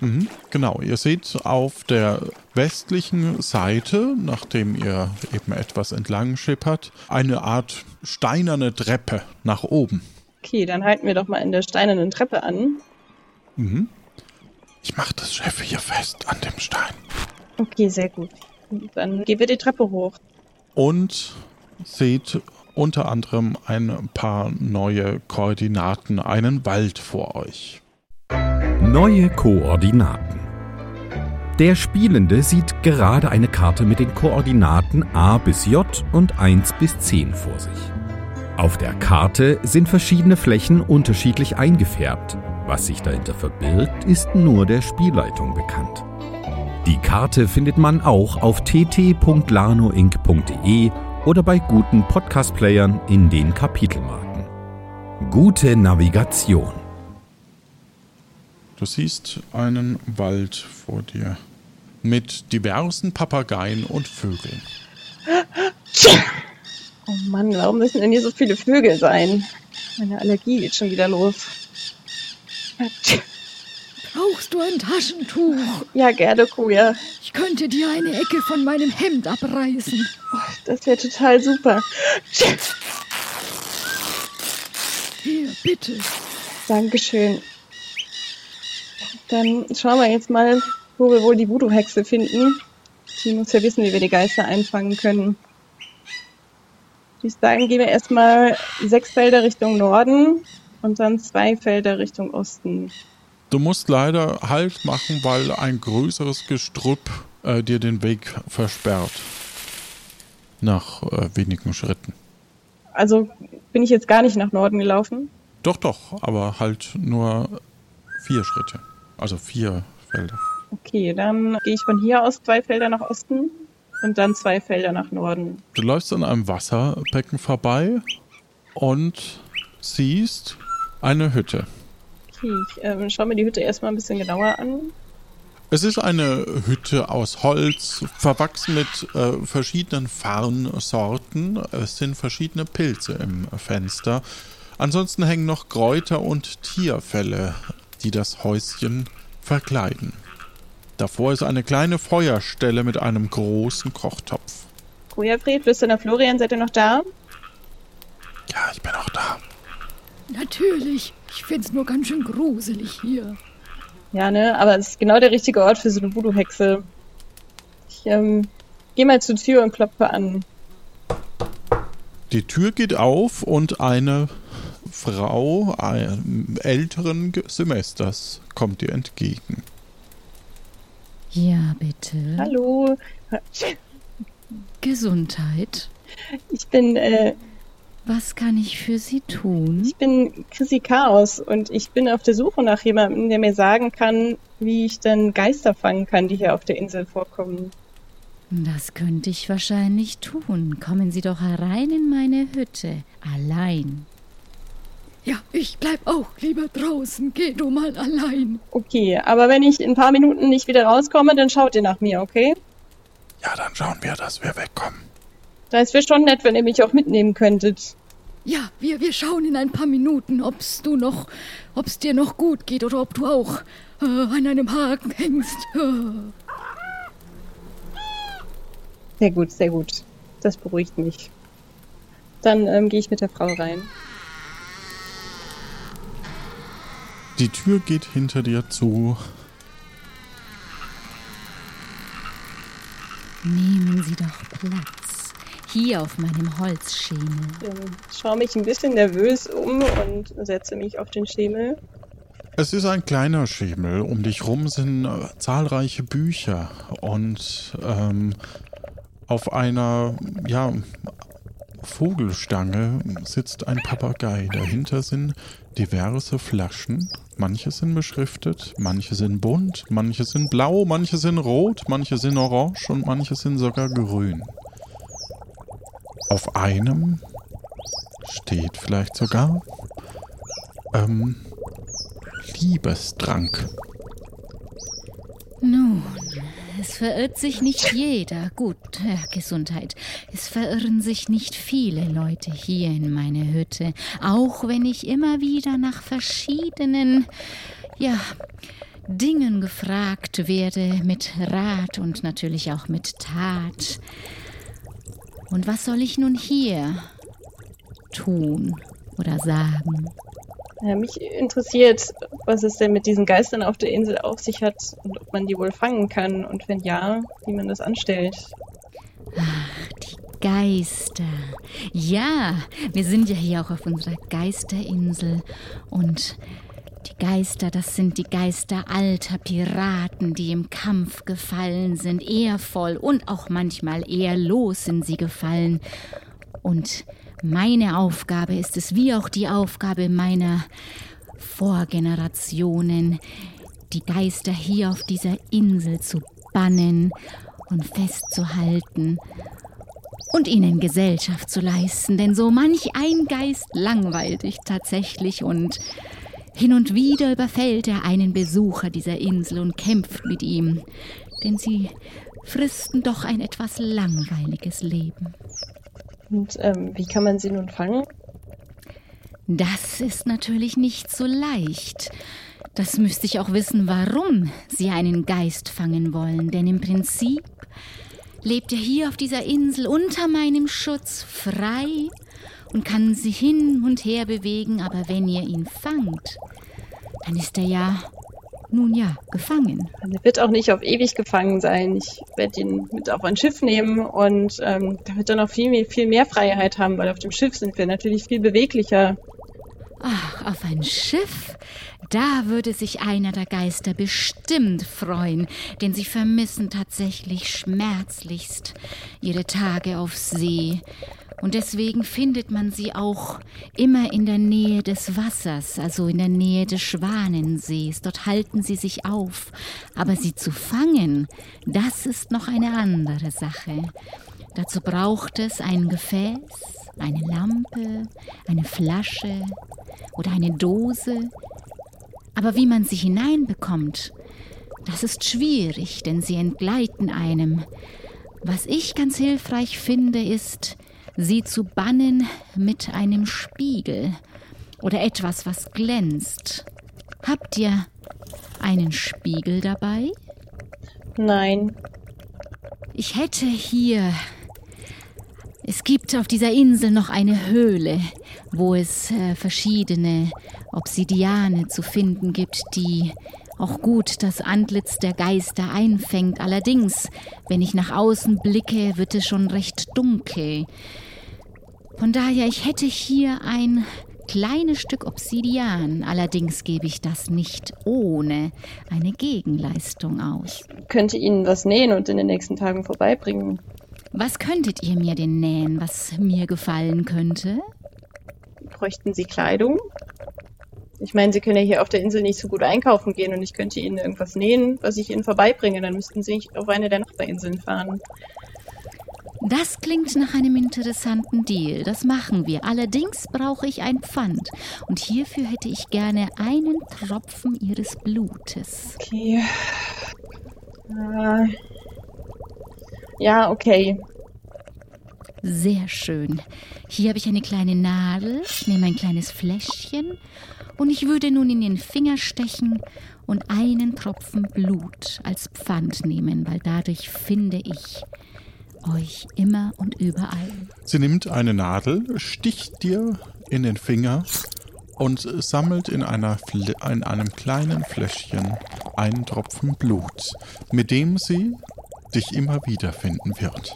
Mhm, genau, ihr seht auf der westlichen Seite, nachdem ihr eben etwas entlang schippert, eine Art steinerne Treppe nach oben. Okay, dann halten wir doch mal in der steinernen Treppe an. Mhm. Ich mach das Schiff hier fest an dem Stein. Okay, sehr gut. Dann gehen wir die Treppe hoch. Und seht unter anderem ein paar neue Koordinaten, einen Wald vor euch. Neue Koordinaten. Der Spielende sieht gerade eine Karte mit den Koordinaten A bis J und 1 bis 10 vor sich. Auf der Karte sind verschiedene Flächen unterschiedlich eingefärbt. Was sich dahinter verbirgt, ist nur der Spielleitung bekannt. Die Karte findet man auch auf tt.lanoinc.de oder bei guten Podcast-Playern in den Kapitelmarken. Gute Navigation. Du siehst einen Wald vor dir mit diversen Papageien und Vögeln. Oh Mann, warum müssen denn hier so viele Vögel sein? Meine Allergie geht schon wieder los. Brauchst du ein Taschentuch? Ja, gerne, Koja. Ich könnte dir eine Ecke von meinem Hemd abreißen. Das wäre total super. Hier, bitte. Dankeschön. Dann schauen wir jetzt mal, wo wir wohl die Voodoo-Hexe finden. Die muss ja wissen, wie wir die Geister einfangen können. Ich würde sagen, gehen wir erstmal sechs Felder Richtung Norden und dann zwei Felder Richtung Osten. Du musst leider Halt machen, weil ein größeres Gestrüpp äh, dir den Weg versperrt. Nach äh, wenigen Schritten. Also bin ich jetzt gar nicht nach Norden gelaufen. Doch, doch, aber halt nur vier Schritte. Also vier Felder. Okay, dann gehe ich von hier aus zwei Felder nach Osten und dann zwei Felder nach Norden. Du läufst an einem Wasserbecken vorbei und siehst eine Hütte. Okay, ich ähm, schaue mir die Hütte erstmal ein bisschen genauer an. Es ist eine Hütte aus Holz, verwachsen mit äh, verschiedenen Farnsorten. Es sind verschiedene Pilze im Fenster. Ansonsten hängen noch Kräuter und Tierfelle, die das Häuschen verkleiden. Davor ist eine kleine Feuerstelle mit einem großen Kochtopf. Kojafred, Flüsterner Florian, seid ihr noch da? Ja, ich bin auch da. Natürlich. Ich find's nur ganz schön gruselig hier. Ja, ne? Aber es ist genau der richtige Ort für so eine Voodoo-Hexe. Ich ähm, geh mal zur Tür und klopfe an. Die Tür geht auf und eine Frau älteren Semesters kommt dir entgegen. Ja, bitte. Hallo. Gesundheit. Ich bin, äh, Was kann ich für Sie tun? ich bin Chrissy Chaos und ich bin auf der Suche nach jemandem, der mir sagen kann, wie ich denn Geister fangen kann, die hier auf der Insel vorkommen. Das könnte ich wahrscheinlich tun. Kommen Sie doch herein in meine Hütte. Allein. Ja, ich bleib auch lieber draußen. Geh du mal allein. Okay, aber wenn ich in ein paar Minuten nicht wieder rauskomme, dann schaut ihr nach mir, okay? Ja, dann schauen wir, dass wir wegkommen. Da ist wäre schon nett, wenn ihr mich auch mitnehmen könntet. Ja, wir, wir schauen in ein paar Minuten, ob's du noch, ob's dir noch gut geht oder ob du auch äh, an einem Haken hängst. Äh. Sehr gut, sehr gut. Das beruhigt mich. Dann ähm, gehe ich mit der Frau rein. Die Tür geht hinter dir zu. Nehmen Sie doch Platz. Hier auf meinem Holzschemel. Ähm, schaue mich ein bisschen nervös um und setze mich auf den Schemel. Es ist ein kleiner Schemel. Um dich rum sind äh, zahlreiche Bücher und ähm, auf einer ja, Vogelstange sitzt ein Papagei. Dahinter sind diverse Flaschen. Manche sind beschriftet, manche sind bunt, manche sind blau, manche sind rot, manche sind orange und manche sind sogar grün. Auf einem steht vielleicht sogar ähm, Liebestrank. Nun, es verirrt sich nicht jeder. Gut, äh, Gesundheit. Es verirren sich nicht viele Leute hier in meine Hütte. Auch wenn ich immer wieder nach verschiedenen, ja, Dingen gefragt werde, mit Rat und natürlich auch mit Tat. Und was soll ich nun hier tun oder sagen? Ja, mich interessiert, was es denn mit diesen Geistern auf der Insel auf sich hat und ob man die wohl fangen kann und wenn ja, wie man das anstellt. Geister. Ja, wir sind ja hier auch auf unserer Geisterinsel. Und die Geister, das sind die Geister alter Piraten, die im Kampf gefallen sind. Ehrvoll und auch manchmal ehrlos sind sie gefallen. Und meine Aufgabe ist es, wie auch die Aufgabe meiner Vorgenerationen, die Geister hier auf dieser Insel zu bannen und festzuhalten und ihnen Gesellschaft zu leisten, denn so manch ein Geist langweilt dich tatsächlich und hin und wieder überfällt er einen Besucher dieser Insel und kämpft mit ihm, denn sie fristen doch ein etwas langweiliges Leben. Und ähm, wie kann man sie nun fangen? Das ist natürlich nicht so leicht. Das müsste ich auch wissen, warum Sie einen Geist fangen wollen, denn im Prinzip lebt er hier auf dieser Insel unter meinem Schutz frei und kann sich hin und her bewegen, aber wenn ihr ihn fangt, dann ist er ja, nun ja, gefangen. Er wird auch nicht auf ewig gefangen sein. Ich werde ihn mit auf ein Schiff nehmen und ähm, da wird er noch viel, mehr- viel mehr Freiheit haben, weil auf dem Schiff sind wir natürlich viel beweglicher. Ach, auf ein Schiff? Da würde sich einer der Geister bestimmt freuen, denn sie vermissen tatsächlich schmerzlichst ihre Tage auf See. Und deswegen findet man sie auch immer in der Nähe des Wassers, also in der Nähe des Schwanensees. Dort halten sie sich auf. Aber sie zu fangen, das ist noch eine andere Sache. Dazu braucht es ein Gefäß, eine Lampe, eine Flasche oder eine Dose. Aber wie man sie hineinbekommt, das ist schwierig, denn sie entgleiten einem. Was ich ganz hilfreich finde, ist, sie zu bannen mit einem Spiegel oder etwas, was glänzt. Habt ihr einen Spiegel dabei? Nein, Ich hätte hier Es gibt auf dieser Insel noch eine Höhle, wo es äh, verschiedene Obsidiane zu finden gibt, die auch gut das Antlitz der Geister einfängt. Allerdings, wenn ich nach außen blicke, wird es schon recht dunkel. Von daher, ich hätte hier ein kleines Stück Obsidian. Allerdings gebe ich das nicht ohne eine Gegenleistung aus. Ich könnte Ihnen was nähen und in den nächsten Tagen vorbeibringen. Was könntet ihr mir denn nähen, was mir gefallen könnte? Bräuchten Sie Kleidung? Ich meine, Sie können ja hier auf der Insel nicht so gut einkaufen gehen und ich könnte Ihnen irgendwas nähen, was ich Ihnen vorbeibringe. Dann müssten Sie auf eine der Nachbarinseln fahren. Das klingt nach einem interessanten Deal. Das machen wir. Allerdings brauche ich ein Pfand. Und hierfür hätte ich gerne einen Tropfen Ihres Blutes. Okay. Äh, ja, okay. Sehr schön. Hier habe ich eine kleine Nadel, ich nehme ein kleines Fläschchen und ich würde nun in den Finger stechen und einen Tropfen Blut als Pfand nehmen, weil dadurch finde ich euch immer und überall. Sie nimmt eine Nadel, sticht dir in den Finger und sammelt in, einer Fl in einem kleinen Fläschchen einen Tropfen Blut, mit dem sie dich immer wieder finden wird.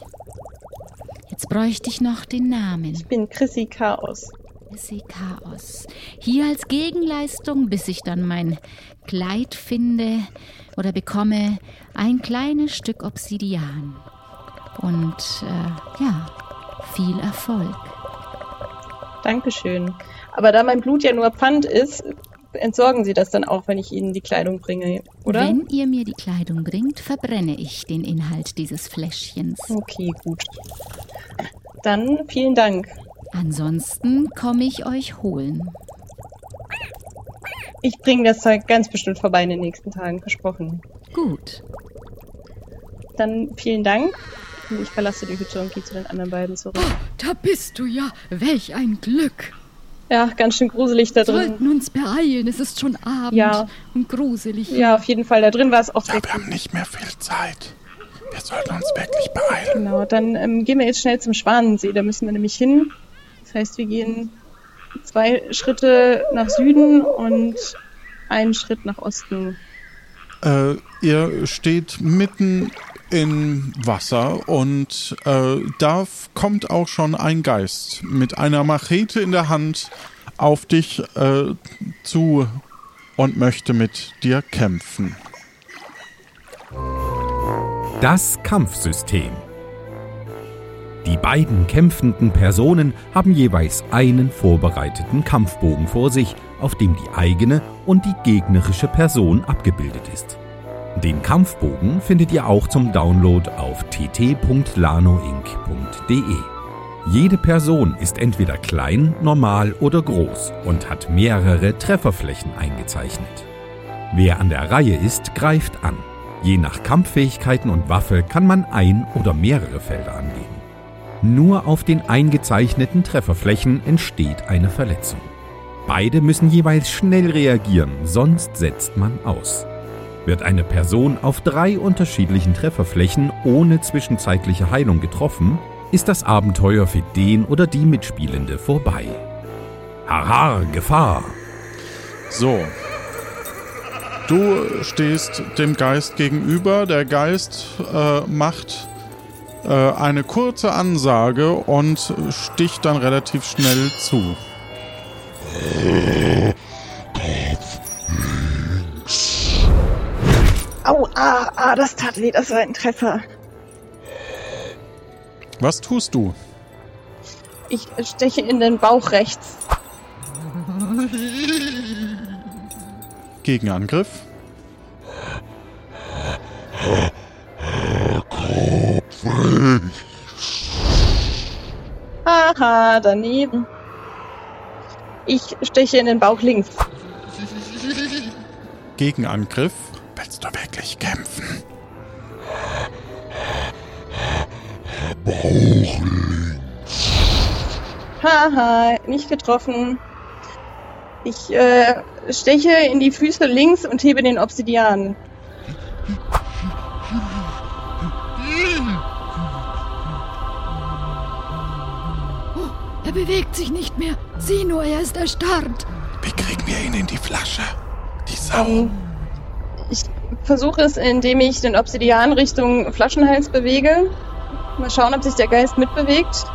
Jetzt bräuchte ich noch den Namen. Ich bin Chrissy Chaos. Chrissy Chaos. Hier als Gegenleistung, bis ich dann mein Kleid finde oder bekomme, ein kleines Stück Obsidian. Und äh, ja, viel Erfolg. Dankeschön. Aber da mein Blut ja nur Pfand ist, entsorgen Sie das dann auch, wenn ich Ihnen die Kleidung bringe, oder? Wenn ihr mir die Kleidung bringt, verbrenne ich den Inhalt dieses Fläschchens. Okay, gut. Dann vielen Dank. Ansonsten komme ich euch holen. Ich bringe das Zeug ganz bestimmt vorbei in den nächsten Tagen, versprochen. Gut. Dann vielen Dank. Und ich verlasse die Hütte und gehe zu den anderen beiden zurück. Oh, da bist du ja. Welch ein Glück. Ja, ganz schön gruselig da Wir drin. sollten uns beeilen. Es ist schon Abend Ja. und gruselig. Ja, auf jeden Fall. Da drin war es auch sehr wir haben nicht mehr viel Zeit. Wir sollten uns wirklich beeilen. Genau, dann ähm, gehen wir jetzt schnell zum Schwanensee. Da müssen wir nämlich hin. Das heißt, wir gehen zwei Schritte nach Süden und einen Schritt nach Osten. Äh, ihr steht mitten im Wasser und äh, da kommt auch schon ein Geist mit einer Machete in der Hand auf dich äh, zu und möchte mit dir kämpfen. Das Kampfsystem. Die beiden kämpfenden Personen haben jeweils einen vorbereiteten Kampfbogen vor sich, auf dem die eigene und die gegnerische Person abgebildet ist. Den Kampfbogen findet ihr auch zum Download auf tt.lanoinc.de. Jede Person ist entweder klein, normal oder groß und hat mehrere Trefferflächen eingezeichnet. Wer an der Reihe ist, greift an. Je nach Kampffähigkeiten und Waffe kann man ein oder mehrere Felder angeben. Nur auf den eingezeichneten Trefferflächen entsteht eine Verletzung. Beide müssen jeweils schnell reagieren, sonst setzt man aus. Wird eine Person auf drei unterschiedlichen Trefferflächen ohne zwischenzeitliche Heilung getroffen, ist das Abenteuer für den oder die Mitspielende vorbei. Haha, Gefahr! So. Du stehst dem Geist gegenüber. Der Geist äh, macht äh, eine kurze Ansage und sticht dann relativ schnell zu. ah, ah, das tat weh, das war ein Treffer. Was tust du? Ich steche in den Bauch rechts. Gegenangriff? Haha, daneben. Ich steche in den Bauch links. Gegenangriff? Willst du wirklich kämpfen? Haha, nicht getroffen. Ich äh, steche in die Füße links und hebe den Obsidian. Er bewegt sich nicht mehr. Sieh nur, er ist erstarrt. Wie kriegen wir ihn in die Flasche? Die Sau. Ähm, ich versuche es, indem ich den Obsidian Richtung Flaschenhals bewege. Mal schauen, ob sich der Geist mitbewegt.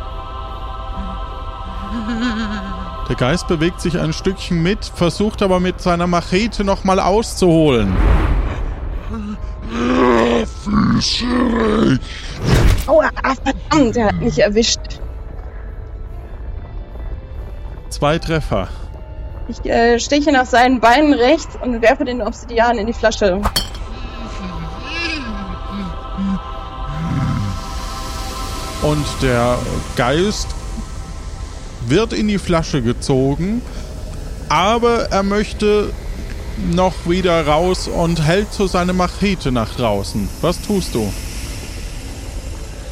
Der Geist bewegt sich ein Stückchen mit, versucht aber mit seiner Machete nochmal auszuholen. Aua, ah, verdammt, der hat mich erwischt. Zwei Treffer. Ich äh, steche nach seinen Beinen rechts und werfe den Obsidian in die Flasche. Und der Geist wird in die Flasche gezogen, aber er möchte noch wieder raus und hält so seine Machete nach draußen. Was tust du?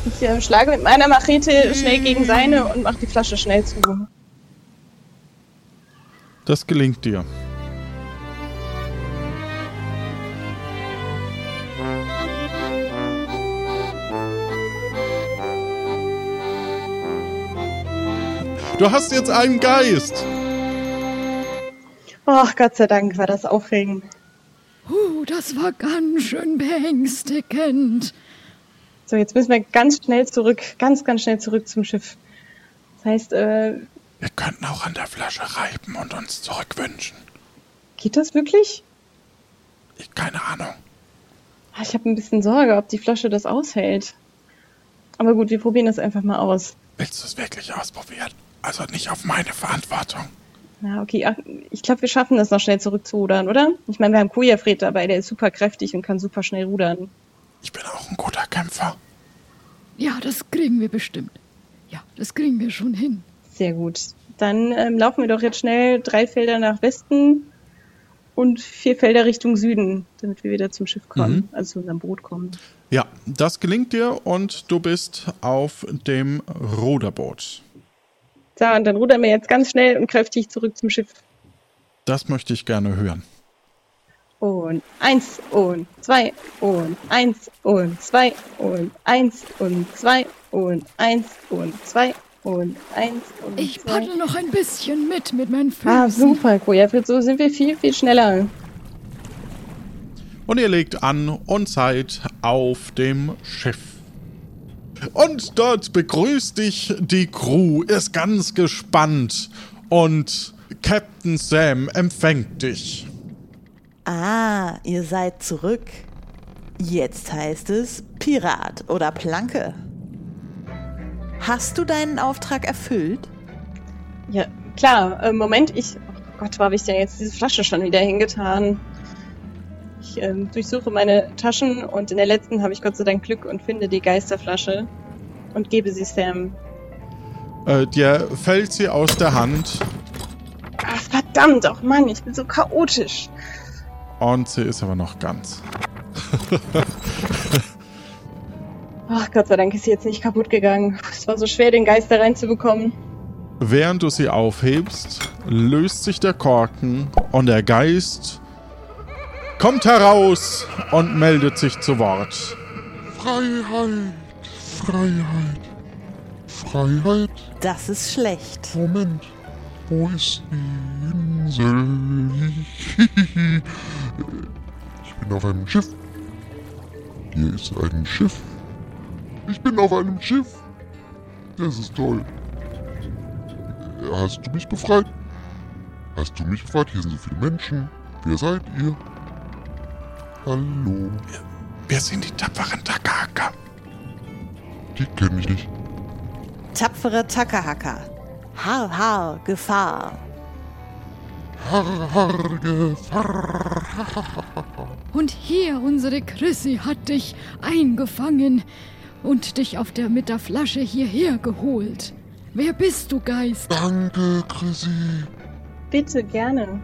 Ich äh, schlage mit meiner Machete schnell gegen seine und mache die Flasche schnell zu. Das gelingt dir. Du hast jetzt einen Geist. Ach, Gott sei Dank war das aufregend. Uh, das war ganz schön beängstigend. So, jetzt müssen wir ganz schnell zurück, ganz, ganz schnell zurück zum Schiff. Das heißt, äh, Wir könnten auch an der Flasche reiben und uns zurückwünschen. geht das wirklich? Ich keine Ahnung. Ah, Ich habe ein bisschen Sorge, ob die Flasche das aushält. Aber gut, wir probieren das einfach mal aus. Willst du es wirklich ausprobieren? Also nicht auf meine Verantwortung. Na, okay, ach, ich glaube, wir schaffen das noch schnell zurückzurudern, oder? Ich meine, wir haben Kujafred dabei, der ist super kräftig und kann super schnell rudern. Ich bin auch ein guter Kämpfer. Ja, das kriegen wir bestimmt. Ja, das kriegen wir schon hin. Sehr gut. Dann ähm, laufen wir doch jetzt schnell drei Felder nach Westen und vier Felder Richtung Süden, damit wir wieder zum Schiff kommen, also zu unserem Boot kommen. Ja, das gelingt dir und du bist auf dem Ruderboot. So, und dann rudern wir jetzt ganz schnell und kräftig zurück zum Schiff. Das möchte ich gerne hören. Und eins und zwei und eins und zwei und eins und zwei und eins und zwei und eins und Ich zwei. paddel noch ein bisschen mit mit meinen Füßen. Ah, super, Kojafred, so sind wir viel, viel schneller. Und ihr legt an und seid auf dem Schiff. Und dort begrüßt dich die Crew, ist ganz gespannt. Und Captain Sam empfängt dich. Ah, ihr seid zurück. Jetzt heißt es Pirat oder Planke. Hast du deinen Auftrag erfüllt? Ja, klar, äh, Moment, ich. Oh Gott, wo habe ich denn jetzt diese Flasche schon wieder hingetan? Ich ähm, durchsuche meine Taschen und in der letzten habe ich Gott sei Dank Glück und finde die Geisterflasche und gebe sie Sam. Äh, dir fällt sie aus der Hand Ach, verdammt, auch Mann, ich bin so chaotisch. und sie ist aber noch ganz. Ach, Gott sei Dank ist sie jetzt nicht kaputt gegangen. Es war so schwer, den Geist da reinzubekommen. Während du sie aufhebst, löst sich der Korken und der Geist kommt heraus und meldet sich zu Wort. Freiheit, Freiheit, Freiheit. Das ist schlecht. Moment, wo ist die Insel? Ich bin auf einem Schiff. Hier ist ein Schiff. Ich bin auf einem Schiff. Das ist toll. Hast du mich befreit? Hast du mich befreit? Hier sind so viele Menschen. Wer seid ihr? Hallo. Wir sind die tapferen Takahaka. Die kenne ich nicht. Tapfere Takahaka. Har, har, Gefahr. Har, har, Gefahr. Und hier, unsere Chrissy hat dich eingefangen und dich auf der, mit der Flasche hierher geholt. Wer bist du, Geist? Danke, Chrissy. Bitte, gerne.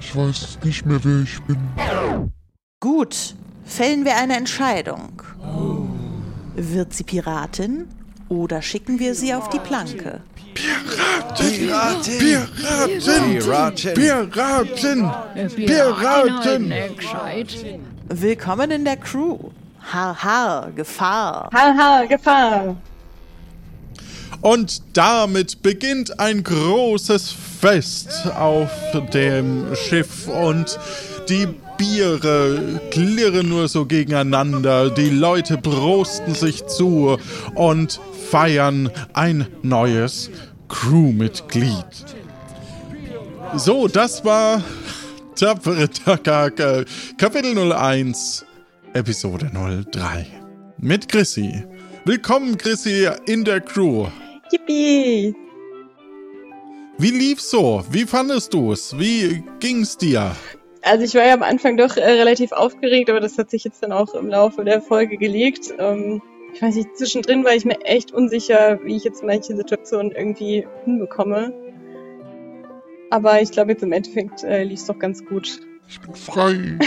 Ich weiß nicht mehr, wer ich bin. Gut, fällen wir eine Entscheidung. Wird sie Piratin oder schicken wir sie auf die Planke? Piratin! Piratin! Piratin! Piratin! Äh, Piraten! Gescheit. Willkommen in der Crew. Har, har, Gefahr. Haha, Gefahr. Und damit beginnt ein großes Fest auf dem Schiff und die Biere klirren nur so gegeneinander, die Leute prosten sich zu und feiern ein neues Crewmitglied. So, das war Tapfere Takake, Kapitel 01, Episode 03. Mit Chrissy. Willkommen, Chrissy, in der Crew. Yippie! Wie lief's so? Wie fandest du's? Wie ging's dir? Also ich war ja am Anfang doch äh, relativ aufgeregt, aber das hat sich jetzt dann auch im Laufe der Folge gelegt. Ähm, ich weiß nicht, zwischendrin war ich mir echt unsicher, wie ich jetzt manche Situationen irgendwie hinbekomme. Aber ich glaube jetzt im Endeffekt äh, lief es doch ganz gut. Ich bin frei.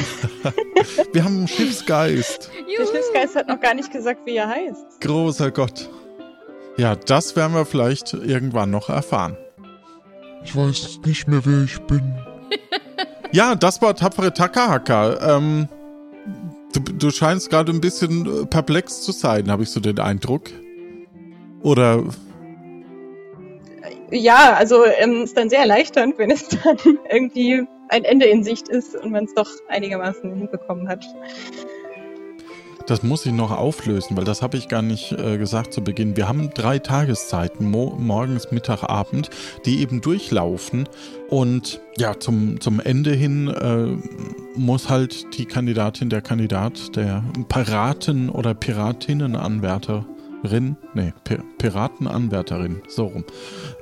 Wir haben einen Schiffsgeist. Der Schiffsgeist hat noch gar nicht gesagt, wie er heißt. Großer Gott. Ja, das werden wir vielleicht irgendwann noch erfahren. Ich weiß nicht mehr, wer ich bin. Ja, das war tapfere Takahaka. Ähm, du, du scheinst gerade ein bisschen äh, perplex zu sein, habe ich so den Eindruck. Oder Ja, also ähm, ist dann sehr erleichternd, wenn es dann irgendwie ein Ende in Sicht ist und man es doch einigermaßen hinbekommen hat. das muss ich noch auflösen, weil das habe ich gar nicht äh, gesagt zu Beginn. Wir haben drei Tageszeiten, mo morgens, Mittag, Abend, die eben durchlaufen. Und ja, zum, zum Ende hin äh, muss halt die Kandidatin, der Kandidat, der Piraten- oder Piratinnenanwärterin, nee, Pi Piratenanwärterin, so rum,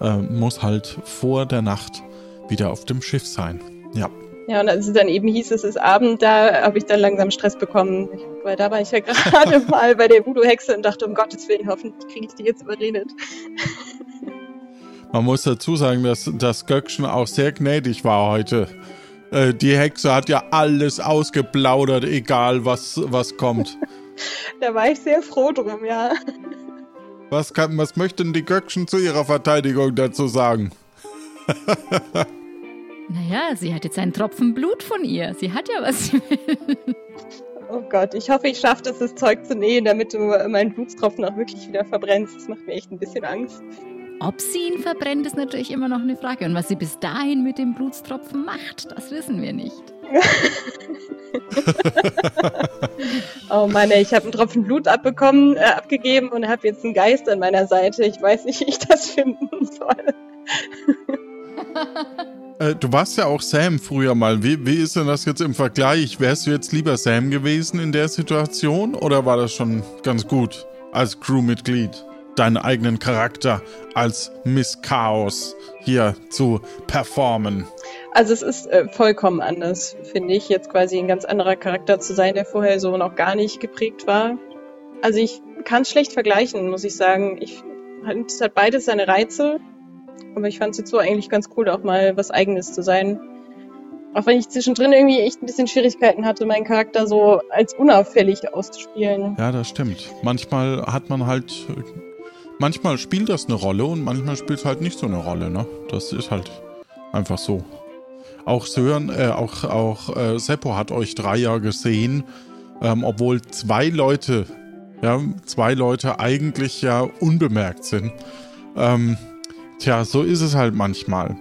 äh, muss halt vor der Nacht wieder auf dem Schiff sein. Ja. Ja, und als es dann eben hieß, es ist Abend, da habe ich dann langsam Stress bekommen. Weil da war ich ja gerade mal bei der Voodoo-Hexe und dachte, um Gottes Willen, hoffentlich kriege ich die jetzt überredet. Man muss dazu sagen, dass das Göckchen auch sehr gnädig war heute. Äh, die Hexe hat ja alles ausgeplaudert, egal was, was kommt. Da war ich sehr froh drum, ja. Was, kann, was möchten die Göckchen zu ihrer Verteidigung dazu sagen? Naja, sie hat jetzt einen Tropfen Blut von ihr. Sie hat ja was sie will. Oh Gott, ich hoffe, ich schaffe es, das Zeug zu nähen, damit du meinen Blutstropfen auch wirklich wieder verbrennst. Das macht mir echt ein bisschen Angst. Ob sie ihn verbrennt, ist natürlich immer noch eine Frage. Und was sie bis dahin mit dem Blutstropfen macht, das wissen wir nicht. Oh Mann, ich habe einen Tropfen Blut abbekommen, äh, abgegeben und habe jetzt einen Geist an meiner Seite. Ich weiß nicht, wie ich das finden soll. Äh, du warst ja auch Sam früher mal. Wie, wie ist denn das jetzt im Vergleich? Wärst du jetzt lieber Sam gewesen in der Situation oder war das schon ganz gut als Crewmitglied? Deinen eigenen Charakter als Miss Chaos hier zu performen. Also es ist äh, vollkommen anders, finde ich, jetzt quasi ein ganz anderer Charakter zu sein, der vorher so noch gar nicht geprägt war. Also ich kann es schlecht vergleichen, muss ich sagen. Ich, es hat beides seine Reize, aber ich fand es jetzt so eigentlich ganz cool, auch mal was Eigenes zu sein. Auch wenn ich zwischendrin irgendwie echt ein bisschen Schwierigkeiten hatte, meinen Charakter so als unauffällig auszuspielen. Ja, das stimmt. Manchmal hat man halt. Manchmal spielt das eine Rolle und manchmal spielt es halt nicht so eine Rolle, ne? Das ist halt einfach so. Auch Sören, äh, auch, auch äh, Seppo hat euch drei ja gesehen, ähm, obwohl zwei Leute, ja, zwei Leute eigentlich ja unbemerkt sind. Ähm, tja, so ist es halt manchmal.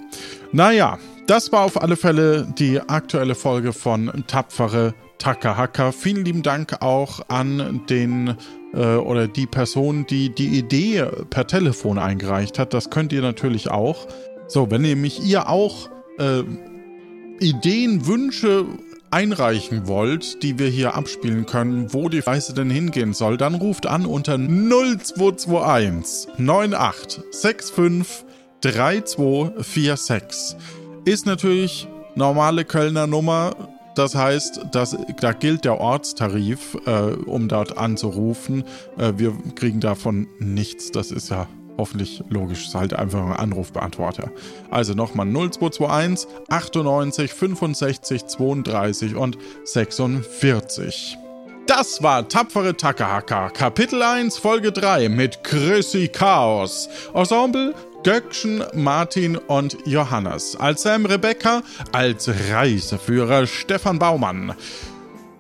Naja, das war auf alle Fälle die aktuelle Folge von Tapfere Takahaka. Vielen lieben Dank auch an den äh, oder die Person, die die Idee per Telefon eingereicht hat. Das könnt ihr natürlich auch. So, wenn nämlich ihr auch äh, Ideen, Wünsche einreichen wollt, die wir hier abspielen können, wo die Reise denn hingehen soll, dann ruft an unter 0221 98 65 3246. Ist natürlich normale Kölner Nummer. Das heißt, das, da gilt der Ortstarif, äh, um dort anzurufen. Äh, wir kriegen davon nichts. Das ist ja hoffentlich logisch. Ist halt einfach ein Anrufbeantworter. Also nochmal 0221 98 65 32 und 46. Das war Tapfere Takahaka, Kapitel 1, Folge 3 mit Chrissy Chaos. Ensemble Göckchen, Martin und Johannes. Als Sam Rebecca, als Reiseführer Stefan Baumann.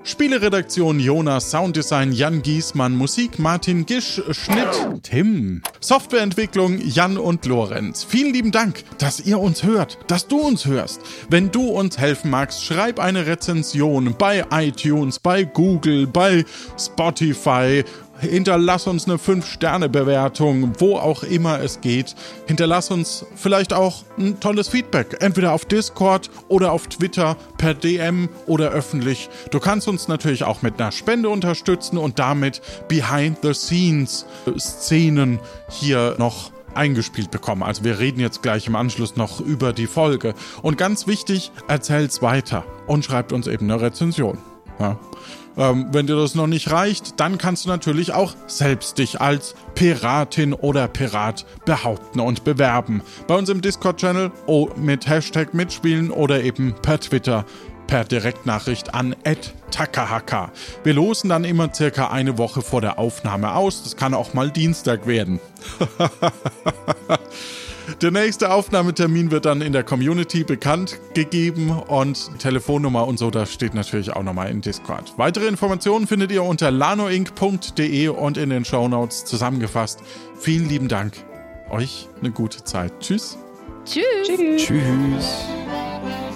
Spieleredaktion Jonas, Sounddesign Jan Giesmann, Musik Martin Gisch, Schnitt Tim. Softwareentwicklung Jan und Lorenz. Vielen lieben Dank, dass ihr uns hört, dass du uns hörst. Wenn du uns helfen magst, schreib eine Rezension bei iTunes, bei Google, bei Spotify Hinterlass uns eine 5-Sterne-Bewertung, wo auch immer es geht. Hinterlass uns vielleicht auch ein tolles Feedback, entweder auf Discord oder auf Twitter, per DM oder öffentlich. Du kannst uns natürlich auch mit einer Spende unterstützen und damit Behind-the-Scenes-Szenen hier noch eingespielt bekommen. Also wir reden jetzt gleich im Anschluss noch über die Folge. Und ganz wichtig, erzählt's weiter und schreibt uns eben eine Rezension. Ja. Ähm, wenn dir das noch nicht reicht, dann kannst du natürlich auch selbst dich als Piratin oder Pirat behaupten und bewerben. Bei uns im Discord-Channel oh, mit Hashtag mitspielen oder eben per Twitter per Direktnachricht an takahaka. Wir losen dann immer circa eine Woche vor der Aufnahme aus. Das kann auch mal Dienstag werden. Der nächste Aufnahmetermin wird dann in der Community bekannt gegeben und Telefonnummer und so, das steht natürlich auch nochmal in Discord. Weitere Informationen findet ihr unter lanoinc.de und in den Shownotes zusammengefasst. Vielen lieben Dank. Euch eine gute Zeit. Tschüss. Tschüss. Tschüss. Tschüss.